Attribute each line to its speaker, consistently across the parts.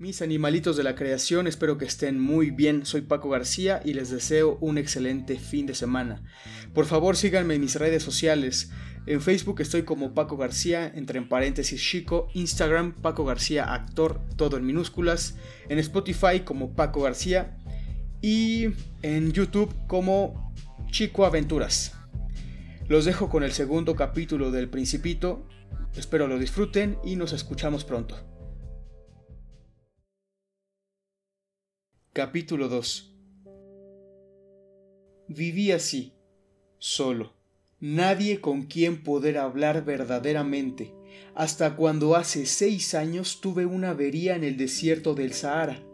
Speaker 1: Mis animalitos de la creación, espero que estén muy bien. Soy Paco García y les deseo un excelente fin de semana. Por favor, síganme en mis redes sociales. En Facebook estoy como Paco García, entre en paréntesis Chico, Instagram Paco García Actor, todo en minúsculas, en Spotify como Paco García y en YouTube como Chico Aventuras. Los dejo con el segundo capítulo del Principito, espero lo disfruten y nos escuchamos pronto. Capítulo 2 Viví así, solo, nadie con quien poder hablar verdaderamente, hasta cuando hace seis años tuve una avería en el desierto del Sahara.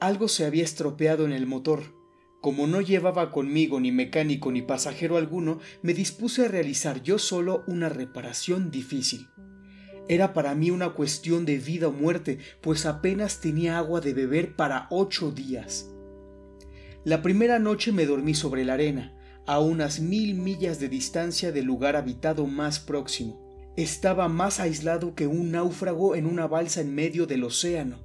Speaker 1: Algo se había estropeado en el motor. Como no llevaba conmigo ni mecánico ni pasajero alguno, me dispuse a realizar yo solo una reparación difícil. Era para mí una cuestión de vida o muerte, pues apenas tenía agua de beber para ocho días. La primera noche me dormí sobre la arena, a unas mil millas de distancia del lugar habitado más próximo. Estaba más aislado que un náufrago en una balsa en medio del océano.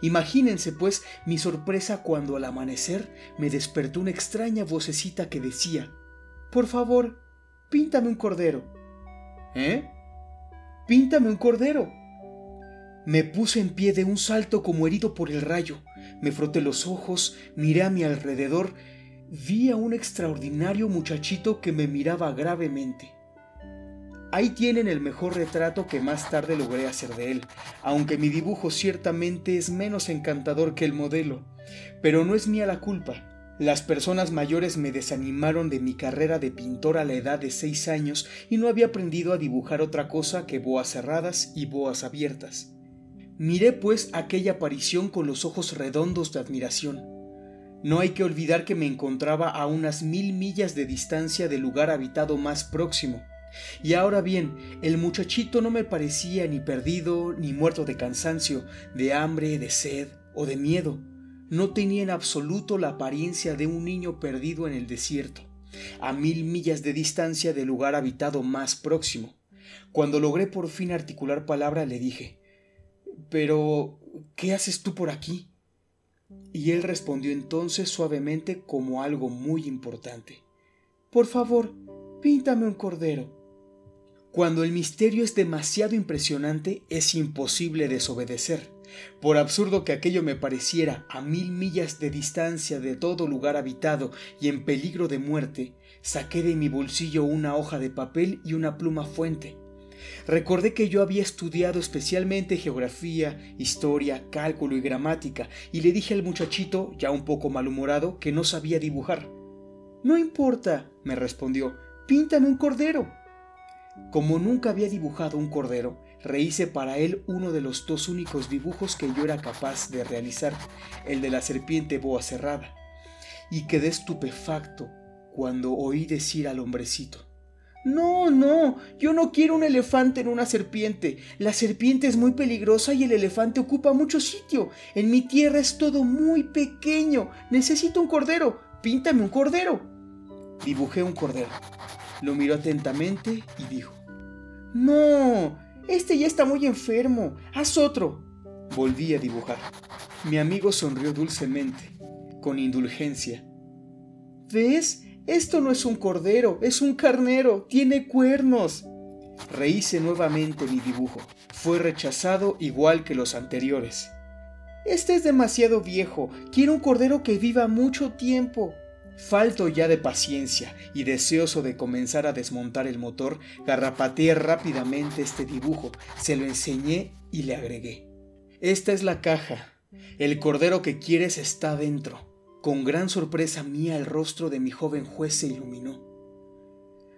Speaker 1: Imagínense pues mi sorpresa cuando al amanecer me despertó una extraña vocecita que decía, Por favor, píntame un cordero. ¿Eh? Píntame un cordero. Me puse en pie de un salto como herido por el rayo. Me froté los ojos, miré a mi alrededor, vi a un extraordinario muchachito que me miraba gravemente. Ahí tienen el mejor retrato que más tarde logré hacer de él, aunque mi dibujo ciertamente es menos encantador que el modelo. Pero no es mía la culpa. Las personas mayores me desanimaron de mi carrera de pintor a la edad de seis años y no había aprendido a dibujar otra cosa que boas cerradas y boas abiertas. Miré pues aquella aparición con los ojos redondos de admiración. No hay que olvidar que me encontraba a unas mil millas de distancia del lugar habitado más próximo. Y ahora bien, el muchachito no me parecía ni perdido, ni muerto de cansancio, de hambre, de sed o de miedo no tenía en absoluto la apariencia de un niño perdido en el desierto, a mil millas de distancia del lugar habitado más próximo. Cuando logré por fin articular palabra le dije, Pero, ¿qué haces tú por aquí? Y él respondió entonces suavemente como algo muy importante. Por favor, píntame un cordero. Cuando el misterio es demasiado impresionante, es imposible desobedecer. Por absurdo que aquello me pareciera a mil millas de distancia de todo lugar habitado y en peligro de muerte, saqué de mi bolsillo una hoja de papel y una pluma fuente. Recordé que yo había estudiado especialmente geografía, historia, cálculo y gramática, y le dije al muchachito, ya un poco malhumorado, que no sabía dibujar. No importa, me respondió, píntame un cordero. Como nunca había dibujado un cordero, rehice para él uno de los dos únicos dibujos que yo era capaz de realizar, el de la serpiente boa cerrada, y quedé estupefacto cuando oí decir al hombrecito, no, no, yo no quiero un elefante en una serpiente. La serpiente es muy peligrosa y el elefante ocupa mucho sitio. En mi tierra es todo muy pequeño. Necesito un cordero. Píntame un cordero. Dibujé un cordero. Lo miró atentamente y dijo, No, este ya está muy enfermo. Haz otro. Volví a dibujar. Mi amigo sonrió dulcemente, con indulgencia. ¿Ves? Esto no es un cordero, es un carnero. Tiene cuernos. Rehice nuevamente mi dibujo. Fue rechazado igual que los anteriores. Este es demasiado viejo. Quiero un cordero que viva mucho tiempo. Falto ya de paciencia y deseoso de comenzar a desmontar el motor, garrapateé rápidamente este dibujo, se lo enseñé y le agregué. Esta es la caja. El cordero que quieres está dentro. Con gran sorpresa mía el rostro de mi joven juez se iluminó.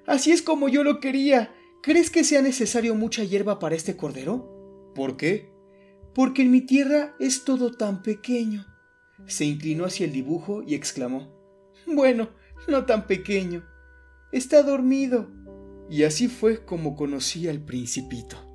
Speaker 1: Así es como yo lo quería. ¿Crees que sea necesario mucha hierba para este cordero? ¿Por qué? Porque en mi tierra es todo tan pequeño. Se inclinó hacia el dibujo y exclamó bueno, no tan pequeño. Está dormido. Y así fue como conocí al principito.